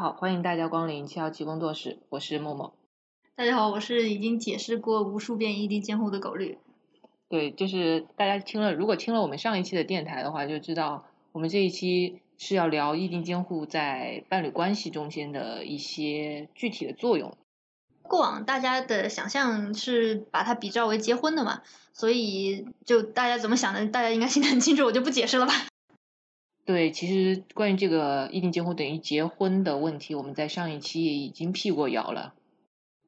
好，欢迎大家光临七幺七工作室，我是默默。大家好，我是已经解释过无数遍异地监护的狗绿。对，就是大家听了，如果听了我们上一期的电台的话，就知道我们这一期是要聊异地监护在伴侣关系中间的一些具体的作用。过往大家的想象是把它比照为结婚的嘛，所以就大家怎么想的，大家应该心里很清楚，我就不解释了吧。对，其实关于这个异地监护等于结婚的问题，我们在上一期也已经辟过谣了。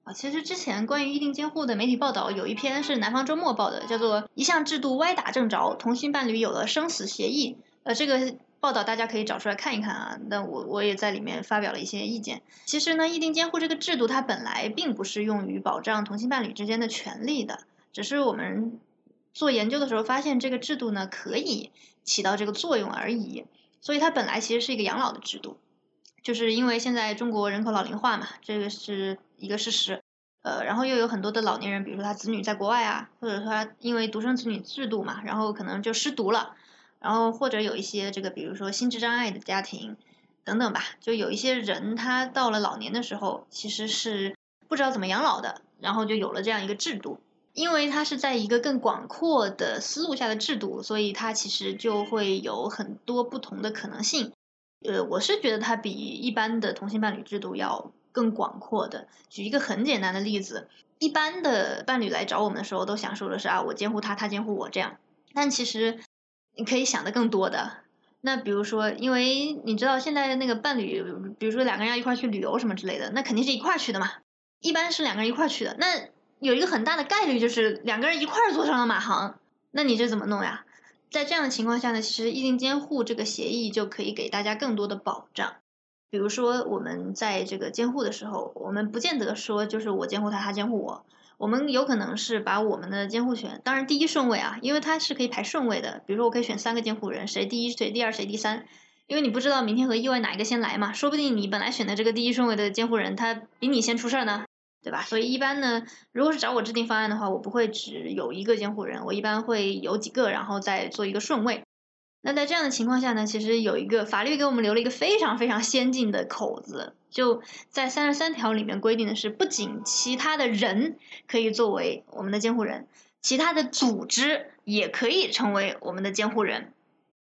啊，其实之前关于异地监护的媒体报道有一篇是南方周末报的，叫做“一项制度歪打正着，同性伴侣有了生死协议”。呃，这个。报道大家可以找出来看一看啊，那我我也在里面发表了一些意见。其实呢，异地监护这个制度它本来并不是用于保障同性伴侣之间的权利的，只是我们做研究的时候发现这个制度呢可以起到这个作用而已。所以它本来其实是一个养老的制度，就是因为现在中国人口老龄化嘛，这个是一个事实。呃，然后又有很多的老年人，比如说他子女在国外啊，或者说他因为独生子女制度嘛，然后可能就失独了。然后或者有一些这个，比如说心智障碍的家庭等等吧，就有一些人他到了老年的时候，其实是不知道怎么养老的，然后就有了这样一个制度。因为它是在一个更广阔的思路下的制度，所以它其实就会有很多不同的可能性。呃，我是觉得它比一般的同性伴侣制度要更广阔的。举一个很简单的例子，一般的伴侣来找我们的时候，都想说的是啊，我监护他，他监护我这样，但其实。你可以想的更多的，那比如说，因为你知道现在那个伴侣，比如说两个人要一块去旅游什么之类的，那肯定是一块去的嘛。一般是两个人一块去的，那有一个很大的概率就是两个人一块儿坐上了马航，那你这怎么弄呀？在这样的情况下呢，其实异地监护这个协议就可以给大家更多的保障。比如说我们在这个监护的时候，我们不见得说就是我监护他，他监护我。我们有可能是把我们的监护权，当然第一顺位啊，因为它是可以排顺位的。比如说，我可以选三个监护人，谁第一，谁第二，谁第三。因为你不知道明天和意外哪一个先来嘛，说不定你本来选的这个第一顺位的监护人，他比你先出事儿呢，对吧？所以一般呢，如果是找我制定方案的话，我不会只有一个监护人，我一般会有几个，然后再做一个顺位。那在这样的情况下呢，其实有一个法律给我们留了一个非常非常先进的口子，就在三十三条里面规定的是，不仅其他的人可以作为我们的监护人，其他的组织也可以成为我们的监护人。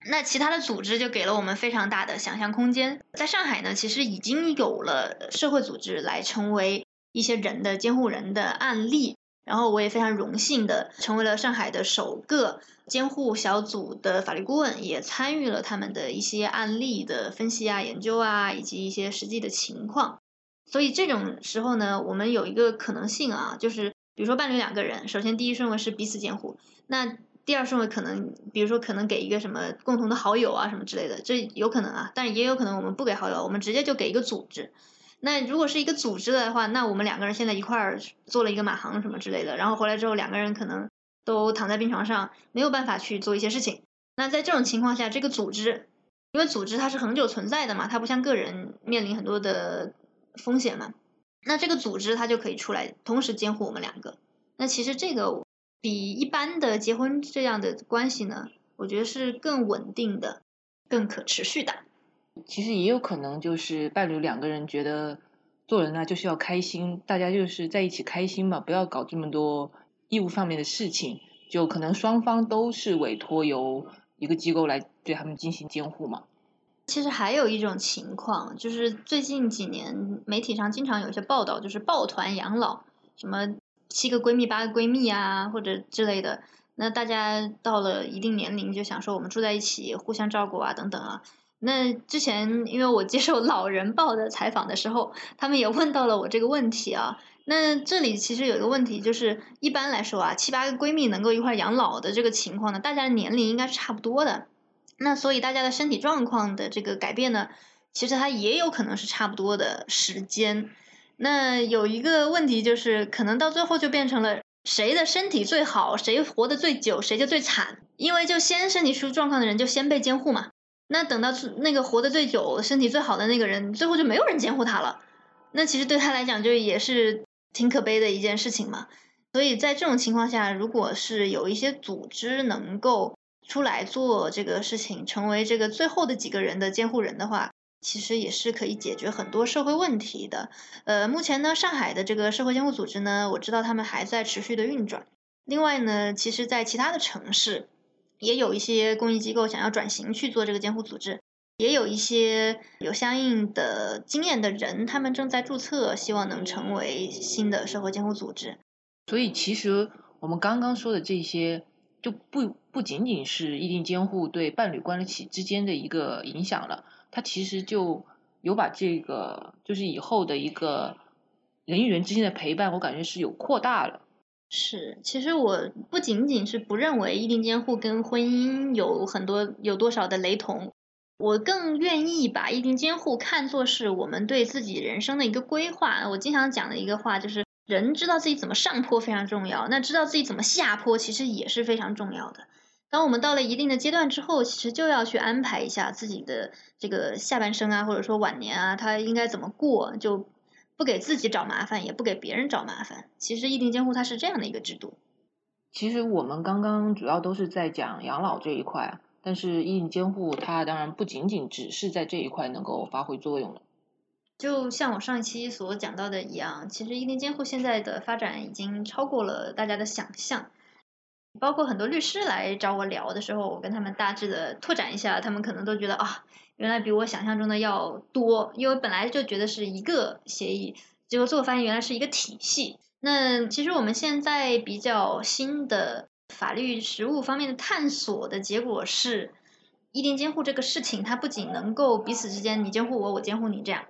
那其他的组织就给了我们非常大的想象空间。在上海呢，其实已经有了社会组织来成为一些人的监护人的案例。然后我也非常荣幸的成为了上海的首个监护小组的法律顾问，也参与了他们的一些案例的分析啊、研究啊，以及一些实际的情况。所以这种时候呢，我们有一个可能性啊，就是比如说伴侣两个人，首先第一顺位是彼此监护，那第二顺位可能，比如说可能给一个什么共同的好友啊什么之类的，这有可能啊，但也有可能我们不给好友，我们直接就给一个组织。那如果是一个组织的话，那我们两个人现在一块儿做了一个马航什么之类的，然后回来之后两个人可能都躺在病床上，没有办法去做一些事情。那在这种情况下，这个组织，因为组织它是恒久存在的嘛，它不像个人面临很多的风险嘛，那这个组织它就可以出来同时监护我们两个。那其实这个比一般的结婚这样的关系呢，我觉得是更稳定的、更可持续的。其实也有可能就是伴侣两个人觉得做人呢就是要开心，大家就是在一起开心嘛，不要搞这么多义务上面的事情，就可能双方都是委托由一个机构来对他们进行监护嘛。其实还有一种情况，就是最近几年媒体上经常有一些报道，就是抱团养老，什么七个闺蜜八个闺蜜啊，或者之类的。那大家到了一定年龄，就想说我们住在一起，互相照顾啊，等等啊。那之前，因为我接受《老人报》的采访的时候，他们也问到了我这个问题啊。那这里其实有一个问题，就是一般来说啊，七八个闺蜜能够一块养老的这个情况呢，大家的年龄应该是差不多的。那所以大家的身体状况的这个改变呢，其实它也有可能是差不多的时间。那有一个问题就是，可能到最后就变成了谁的身体最好，谁活得最久，谁就最惨。因为就先身体出状况的人就先被监护嘛。那等到那个活得最久、身体最好的那个人，最后就没有人监护他了。那其实对他来讲，就也是挺可悲的一件事情嘛。所以在这种情况下，如果是有一些组织能够出来做这个事情，成为这个最后的几个人的监护人的话，其实也是可以解决很多社会问题的。呃，目前呢，上海的这个社会监护组织呢，我知道他们还在持续的运转。另外呢，其实在其他的城市，也有一些公益机构想要转型去做这个监护组织，也有一些有相应的经验的人，他们正在注册，希望能成为新的社会监护组织。所以，其实我们刚刚说的这些，就不不仅仅是异定监护对伴侣关系之间的一个影响了，它其实就有把这个就是以后的一个人与人之间的陪伴，我感觉是有扩大了。是，其实我不仅仅是不认为异地监护跟婚姻有很多有多少的雷同，我更愿意把异地监护看作是我们对自己人生的一个规划。我经常讲的一个话就是，人知道自己怎么上坡非常重要，那知道自己怎么下坡其实也是非常重要的。当我们到了一定的阶段之后，其实就要去安排一下自己的这个下半生啊，或者说晚年啊，他应该怎么过就。不给自己找麻烦，也不给别人找麻烦。其实，意定监护它是这样的一个制度。其实我们刚刚主要都是在讲养老这一块，但是意定监护它当然不仅仅只是在这一块能够发挥作用了。就像我上一期所讲到的一样，其实意定监护现在的发展已经超过了大家的想象。包括很多律师来找我聊的时候，我跟他们大致的拓展一下，他们可能都觉得啊。原来比我想象中的要多，因为本来就觉得是一个协议，结果最后发现原来是一个体系。那其实我们现在比较新的法律实务方面的探索的结果是，异地监护这个事情，它不仅能够彼此之间你监护我，我监护你这样，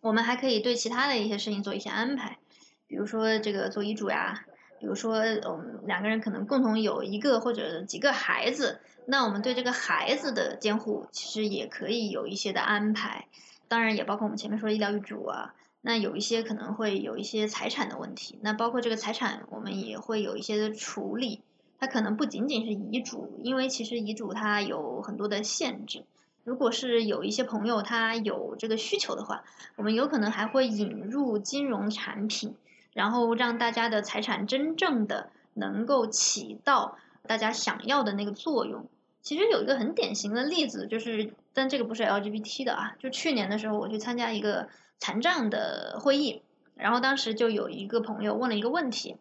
我们还可以对其他的一些事情做一些安排，比如说这个做遗嘱呀。比如说，嗯，两个人可能共同有一个或者几个孩子，那我们对这个孩子的监护其实也可以有一些的安排，当然也包括我们前面说的医疗遗嘱啊。那有一些可能会有一些财产的问题，那包括这个财产，我们也会有一些的处理。它可能不仅仅是遗嘱，因为其实遗嘱它有很多的限制。如果是有一些朋友他有这个需求的话，我们有可能还会引入金融产品。然后让大家的财产真正的能够起到大家想要的那个作用。其实有一个很典型的例子，就是但这个不是 LGBT 的啊，就去年的时候我去参加一个残障的会议，然后当时就有一个朋友问了一个问题，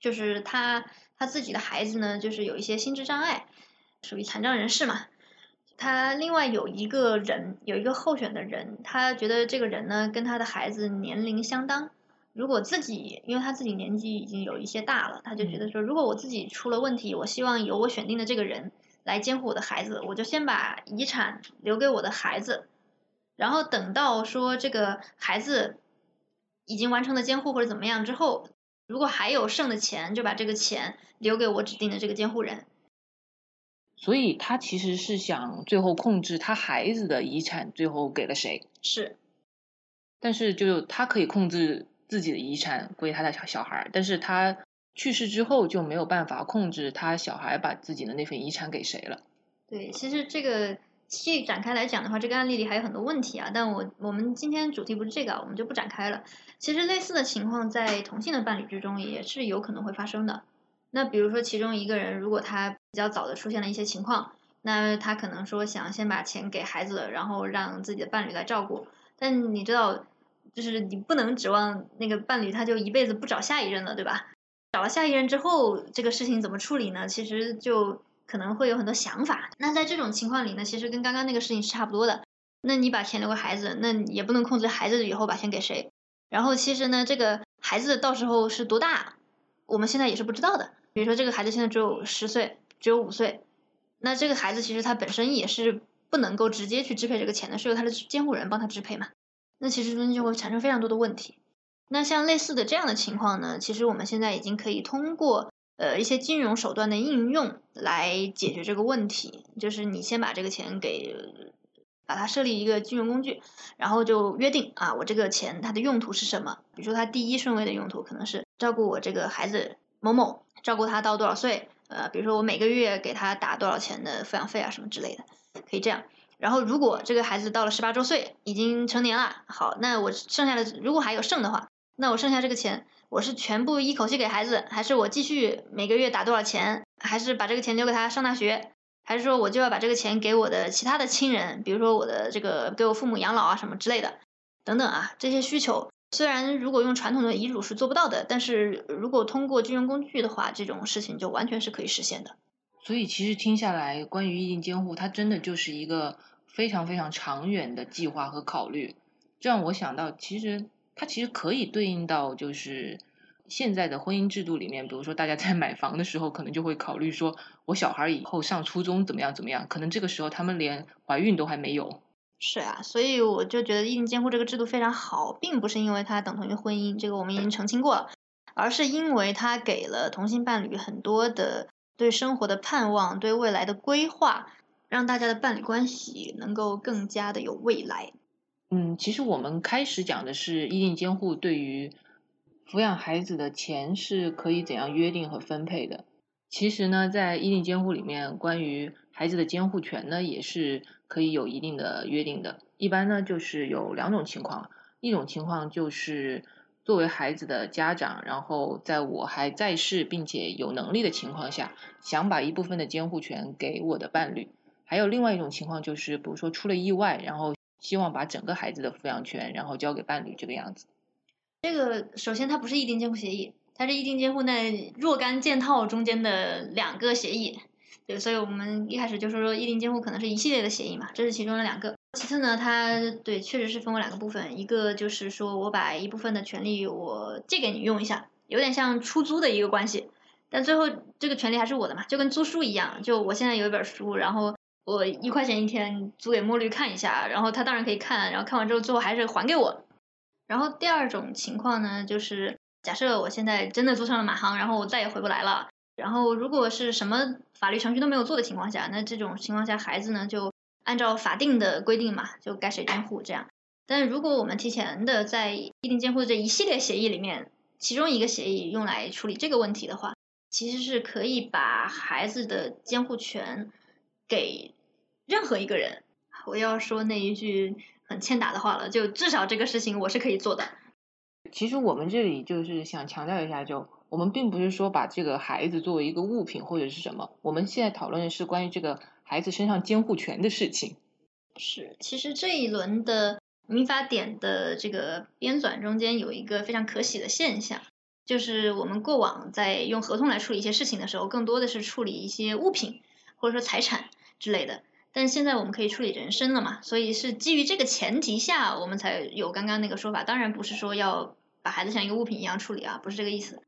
就是他他自己的孩子呢，就是有一些心智障碍，属于残障人士嘛。他另外有一个人，有一个候选的人，他觉得这个人呢跟他的孩子年龄相当。如果自己，因为他自己年纪已经有一些大了，他就觉得说，如果我自己出了问题，我希望由我选定的这个人来监护我的孩子，我就先把遗产留给我的孩子，然后等到说这个孩子已经完成了监护或者怎么样之后，如果还有剩的钱，就把这个钱留给我指定的这个监护人。所以他其实是想最后控制他孩子的遗产最后给了谁？是，但是就他可以控制。自己的遗产归他的小小孩，但是他去世之后就没有办法控制他小孩把自己的那份遗产给谁了。对，其实这个细展开来讲的话，这个案例里还有很多问题啊。但我我们今天主题不是这个啊，我们就不展开了。其实类似的情况在同性的伴侣之中也是有可能会发生的。那比如说其中一个人如果他比较早的出现了一些情况，那他可能说想先把钱给孩子，然后让自己的伴侣来照顾。但你知道。就是你不能指望那个伴侣他就一辈子不找下一任了，对吧？找了下一任之后，这个事情怎么处理呢？其实就可能会有很多想法。那在这种情况里呢，其实跟刚刚那个事情是差不多的。那你把钱留给孩子，那也不能控制孩子以后把钱给谁。然后其实呢，这个孩子到时候是多大，我们现在也是不知道的。比如说这个孩子现在只有十岁，只有五岁，那这个孩子其实他本身也是不能够直接去支配这个钱的，是由他的监护人帮他支配嘛。那其实中间就会产生非常多的问题。那像类似的这样的情况呢，其实我们现在已经可以通过呃一些金融手段的应用来解决这个问题。就是你先把这个钱给，把它设立一个金融工具，然后就约定啊，我这个钱它的用途是什么？比如说它第一顺位的用途可能是照顾我这个孩子某某，照顾他到多少岁？呃，比如说我每个月给他打多少钱的抚养费啊什么之类的，可以这样。然后，如果这个孩子到了十八周岁，已经成年了，好，那我剩下的如果还有剩的话，那我剩下这个钱，我是全部一口气给孩子，还是我继续每个月打多少钱，还是把这个钱留给他上大学？还是说我就要把这个钱给我的其他的亲人，比如说我的这个给我父母养老啊什么之类的，等等啊这些需求，虽然如果用传统的遗嘱是做不到的，但是如果通过金融工具的话，这种事情就完全是可以实现的。所以其实听下来，关于意定监护，它真的就是一个非常非常长远的计划和考虑。这让我想到，其实它其实可以对应到就是现在的婚姻制度里面，比如说大家在买房的时候，可能就会考虑说，我小孩以后上初中怎么样怎么样，可能这个时候他们连怀孕都还没有。是啊，所以我就觉得意定监护这个制度非常好，并不是因为它等同于婚姻，这个我们已经澄清过了，而是因为它给了同性伴侣很多的。对生活的盼望，对未来的规划，让大家的伴侣关系能够更加的有未来。嗯，其实我们开始讲的是意定监护对于抚养孩子的钱是可以怎样约定和分配的。其实呢，在意定监护里面，关于孩子的监护权呢，也是可以有一定的约定的。一般呢，就是有两种情况，一种情况就是。作为孩子的家长，然后在我还在世并且有能力的情况下，想把一部分的监护权给我的伴侣。还有另外一种情况就是，比如说出了意外，然后希望把整个孩子的抚养权然后交给伴侣这个样子。这个首先它不是意定监护协议，它是意定监护那若干件套中间的两个协议。对，所以我们一开始就说说意定监护可能是一系列的协议嘛，这是其中的两个。其次呢，它对确实是分为两个部分，一个就是说我把一部分的权利我借给你用一下，有点像出租的一个关系，但最后这个权利还是我的嘛，就跟租书一样，就我现在有一本书，然后我一块钱一天租给墨绿看一下，然后他当然可以看，然后看完之后最后还是还给我。然后第二种情况呢，就是假设我现在真的租上了马航，然后我再也回不来了，然后如果是什么法律程序都没有做的情况下，那这种情况下孩子呢就。按照法定的规定嘛，就该谁监护这样。但如果我们提前的在意定监护这一系列协议里面，其中一个协议用来处理这个问题的话，其实是可以把孩子的监护权给任何一个人。我要说那一句很欠打的话了，就至少这个事情我是可以做的。其实我们这里就是想强调一下，就我们并不是说把这个孩子作为一个物品或者是什么，我们现在讨论的是关于这个。孩子身上监护权的事情，是其实这一轮的民法典的这个编纂中间有一个非常可喜的现象，就是我们过往在用合同来处理一些事情的时候，更多的是处理一些物品或者说财产之类的，但现在我们可以处理人身了嘛，所以是基于这个前提下，我们才有刚刚那个说法。当然不是说要把孩子像一个物品一样处理啊，不是这个意思。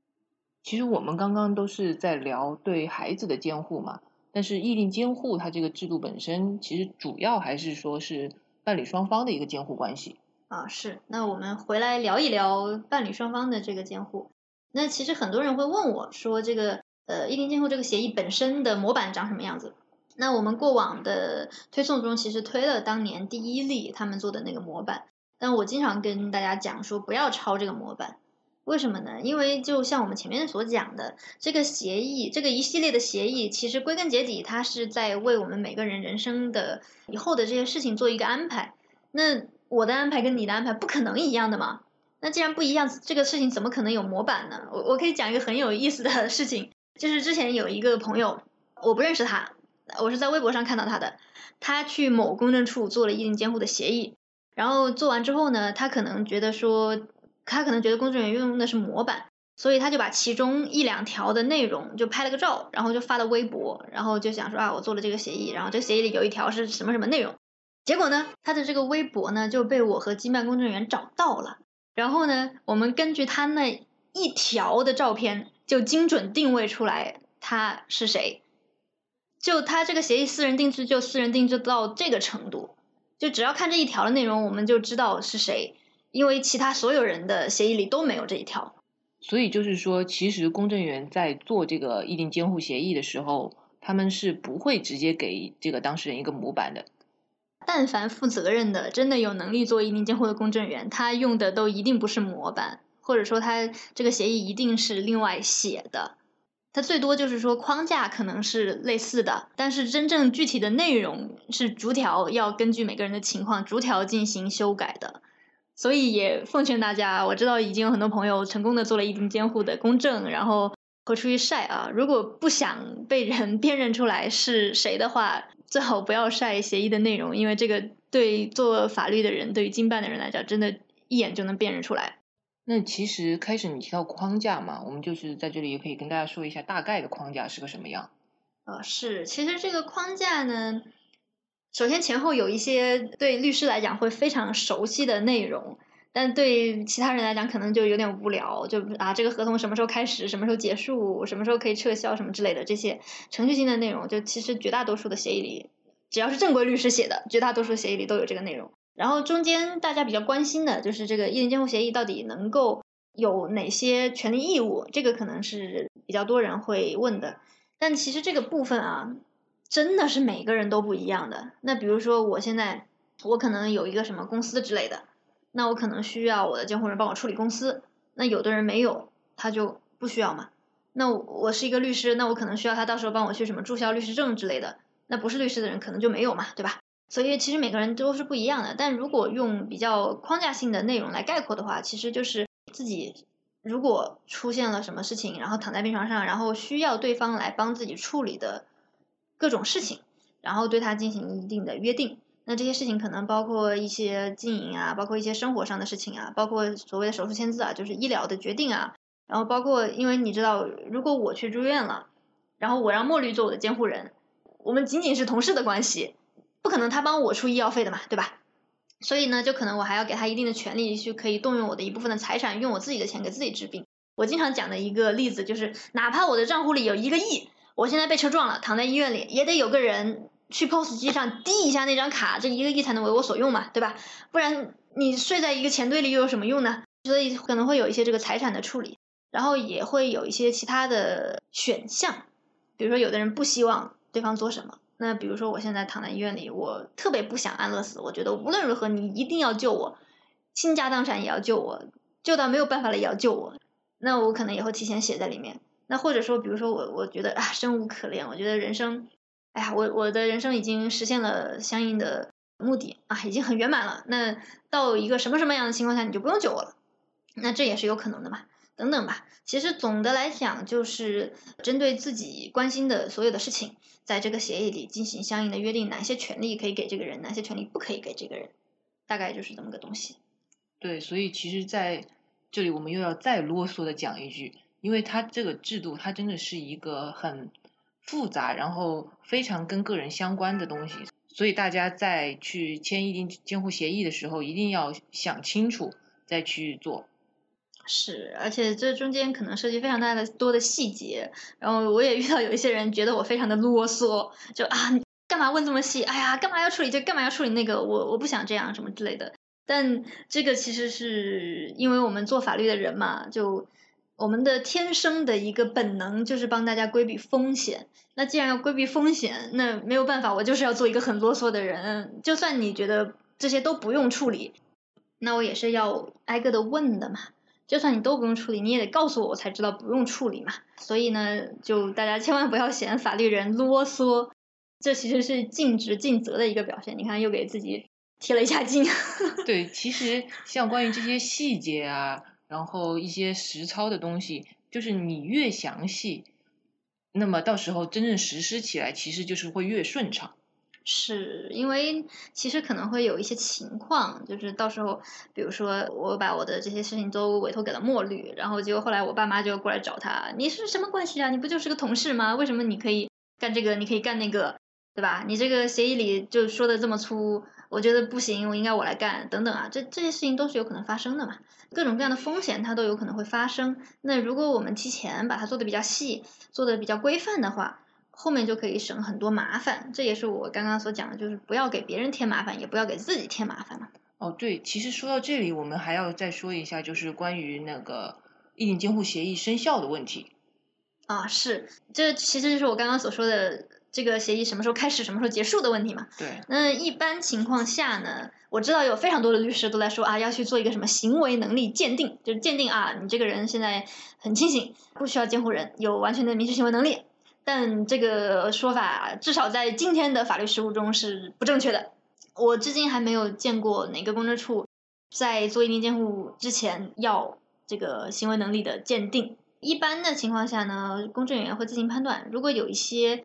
其实我们刚刚都是在聊对孩子的监护嘛。但是意定监护它这个制度本身，其实主要还是说是伴侣双方的一个监护关系啊。是，那我们回来聊一聊伴侣双方的这个监护。那其实很多人会问我说，这个呃意定监护这个协议本身的模板长什么样子？那我们过往的推送中其实推了当年第一例他们做的那个模板，但我经常跟大家讲说不要抄这个模板。为什么呢？因为就像我们前面所讲的，这个协议，这个一系列的协议，其实归根结底，它是在为我们每个人人生的以后的这些事情做一个安排。那我的安排跟你的安排不可能一样的嘛？那既然不一样，这个事情怎么可能有模板呢？我我可以讲一个很有意思的事情，就是之前有一个朋友，我不认识他，我是在微博上看到他的，他去某公证处做了意定监护的协议，然后做完之后呢，他可能觉得说。他可能觉得公证员用的是模板，所以他就把其中一两条的内容就拍了个照，然后就发到微博，然后就想说啊，我做了这个协议，然后这协议里有一条是什么什么内容。结果呢，他的这个微博呢就被我和经办公证员找到了，然后呢，我们根据他那一条的照片就精准定位出来他是谁。就他这个协议私人定制就私人定制到这个程度，就只要看这一条的内容，我们就知道是谁。因为其他所有人的协议里都没有这一条，所以就是说，其实公证员在做这个意定监护协议的时候，他们是不会直接给这个当事人一个模板的。但凡负责任的、真的有能力做意定监护的公证员，他用的都一定不是模板，或者说他这个协议一定是另外写的。他最多就是说框架可能是类似的，但是真正具体的内容是逐条要根据每个人的情况逐条进行修改的。所以也奉劝大家，我知道已经有很多朋友成功的做了一定监护的公证，然后和出去晒啊。如果不想被人 辨认出来是谁的话，最好不要晒协议的内容，因为这个对做法律的人，对于经办的人来讲，真的一眼就能辨认出来。那其实开始你提到框架嘛，我们就是在这里也可以跟大家说一下大概的框架是个什么样。呃，是，其实这个框架呢，首先前后有一些对律师来讲会非常熟悉的内容，但对其他人来讲可能就有点无聊，就啊这个合同什么时候开始，什么时候结束，什么时候可以撤销什么之类的这些程序性的内容，就其实绝大多数的协议里，只要是正规律师写的，绝大多数协议里都有这个内容。然后中间大家比较关心的就是这个意定监护协议到底能够有哪些权利义务，这个可能是比较多人会问的。但其实这个部分啊，真的是每个人都不一样的。那比如说我现在我可能有一个什么公司之类的，那我可能需要我的监护人帮我处理公司。那有的人没有，他就不需要嘛。那我是一个律师，那我可能需要他到时候帮我去什么注销律师证之类的。那不是律师的人可能就没有嘛，对吧？所以其实每个人都是不一样的，但如果用比较框架性的内容来概括的话，其实就是自己如果出现了什么事情，然后躺在病床上，然后需要对方来帮自己处理的各种事情，然后对他进行一定的约定。那这些事情可能包括一些经营啊，包括一些生活上的事情啊，包括所谓的手术签字啊，就是医疗的决定啊，然后包括因为你知道，如果我去住院了，然后我让墨绿做我的监护人，我们仅仅是同事的关系。不可能他帮我出医药费的嘛，对吧？所以呢，就可能我还要给他一定的权利，去可以动用我的一部分的财产，用我自己的钱给自己治病。我经常讲的一个例子就是，哪怕我的账户里有一个亿，我现在被车撞了，躺在医院里，也得有个人去 POS 机上滴一下那张卡，这一个亿才能为我所用嘛，对吧？不然你睡在一个钱堆里又有什么用呢？所以可能会有一些这个财产的处理，然后也会有一些其他的选项，比如说有的人不希望对方做什么。那比如说，我现在躺在医院里，我特别不想安乐死，我觉得无论如何你一定要救我，倾家荡产也要救我，救到没有办法了也要救我。那我可能也会提前写在里面。那或者说，比如说我我觉得啊生无可恋，我觉得人生，哎呀，我我的人生已经实现了相应的目的啊，已经很圆满了。那到一个什么什么样的情况下，你就不用救我了？那这也是有可能的嘛。等等吧，其实总的来讲，就是针对自己关心的所有的事情，在这个协议里进行相应的约定，哪些权利可以给这个人，哪些权利不可以给这个人，大概就是这么个东西。对，所以其实在这里我们又要再啰嗦的讲一句，因为它这个制度，它真的是一个很复杂，然后非常跟个人相关的东西，所以大家在去签一定监护协议的时候，一定要想清楚再去做。是，而且这中间可能涉及非常大的多的细节，然后我也遇到有一些人觉得我非常的啰嗦，就啊，干嘛问这么细？哎呀，干嘛要处理这？干嘛要处理那个？我我不想这样什么之类的。但这个其实是因为我们做法律的人嘛，就我们的天生的一个本能就是帮大家规避风险。那既然要规避风险，那没有办法，我就是要做一个很啰嗦的人。就算你觉得这些都不用处理，那我也是要挨个的问的嘛。就算你都不用处理，你也得告诉我，我才知道不用处理嘛。所以呢，就大家千万不要嫌法律人啰嗦，这其实是尽职尽责的一个表现。你看，又给自己贴了一下金。对，其实像关于这些细节啊，然后一些实操的东西，就是你越详细，那么到时候真正实施起来，其实就是会越顺畅。是因为其实可能会有一些情况，就是到时候，比如说我把我的这些事情都委托给了墨绿，然后结果后来我爸妈就过来找他，你是什么关系啊？你不就是个同事吗？为什么你可以干这个？你可以干那个，对吧？你这个协议里就说的这么粗，我觉得不行，我应该我来干，等等啊，这这些事情都是有可能发生的嘛，各种各样的风险它都有可能会发生。那如果我们提前把它做的比较细，做的比较规范的话。后面就可以省很多麻烦，这也是我刚刚所讲的，就是不要给别人添麻烦，也不要给自己添麻烦嘛。哦，对，其实说到这里，我们还要再说一下，就是关于那个意定监护协议生效的问题。啊，是，这其实就是我刚刚所说的这个协议什么时候开始、什么时候结束的问题嘛。对。那一般情况下呢，我知道有非常多的律师都在说啊，要去做一个什么行为能力鉴定，就是鉴定啊，你这个人现在很清醒，不需要监护人，有完全的民事行为能力。但这个说法至少在今天的法律实务中是不正确的。我至今还没有见过哪个公证处在做一定监护之前要这个行为能力的鉴定。一般的情况下呢，公证人员会自行判断，如果有一些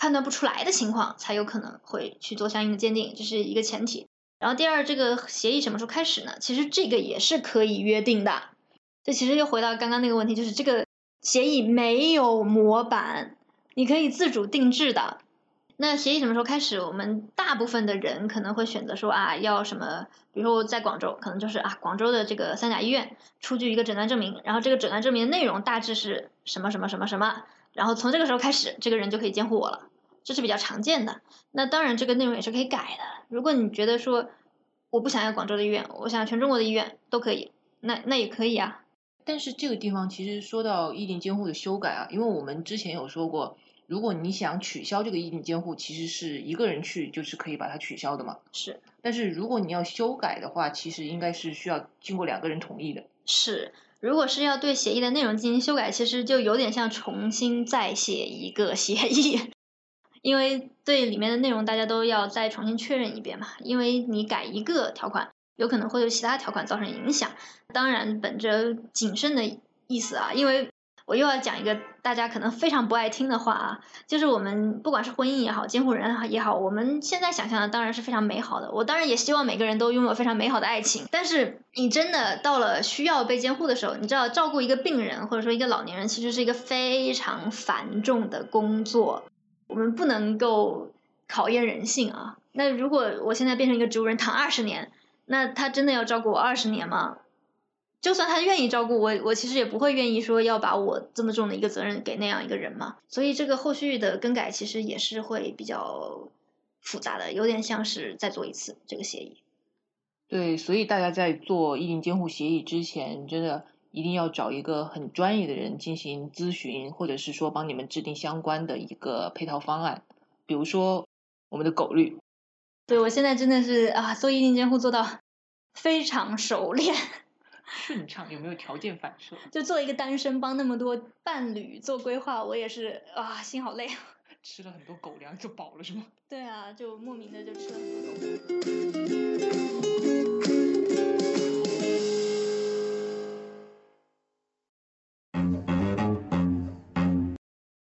判断不出来的情况，才有可能会去做相应的鉴定，这是一个前提。然后第二，这个协议什么时候开始呢？其实这个也是可以约定的。这其实又回到刚刚那个问题，就是这个协议没有模板，你可以自主定制的。那协议什么时候开始？我们大部分的人可能会选择说啊，要什么？比如说我在广州，可能就是啊，广州的这个三甲医院出具一个诊断证明，然后这个诊断证明的内容大致是什么什么什么什么，然后从这个时候开始，这个人就可以监护我了，这是比较常见的。那当然，这个内容也是可以改的。如果你觉得说我不想要广州的医院，我想要全中国的医院都可以，那那也可以啊。但是这个地方其实说到意定监护的修改啊，因为我们之前有说过。如果你想取消这个意定监护，其实是一个人去就是可以把它取消的嘛。是。但是如果你要修改的话，其实应该是需要经过两个人同意的。是。如果是要对协议的内容进行修改，其实就有点像重新再写一个协议，因为对里面的内容大家都要再重新确认一遍嘛。因为你改一个条款，有可能会对其他条款造成影响。当然，本着谨慎的意思啊，因为。我又要讲一个大家可能非常不爱听的话啊，就是我们不管是婚姻也好，监护人也好，我们现在想象的当然是非常美好的。我当然也希望每个人都拥有非常美好的爱情。但是你真的到了需要被监护的时候，你知道照顾一个病人或者说一个老年人，其实是一个非常繁重的工作。我们不能够考验人性啊。那如果我现在变成一个植物人躺二十年，那他真的要照顾我二十年吗？就算他愿意照顾我，我其实也不会愿意说要把我这么重的一个责任给那样一个人嘛。所以这个后续的更改其实也是会比较复杂的，有点像是再做一次这个协议。对，所以大家在做意定监护协议之前，真的一定要找一个很专业的人进行咨询，或者是说帮你们制定相关的一个配套方案。比如说我们的狗绿。对，我现在真的是啊，做意定监护做到 非常熟练。顺畅有没有条件反射？就做一个单身帮那么多伴侣做规划，我也是啊，心好累啊。吃了很多狗粮就饱了是吗？对啊，就莫名的就吃了很多狗。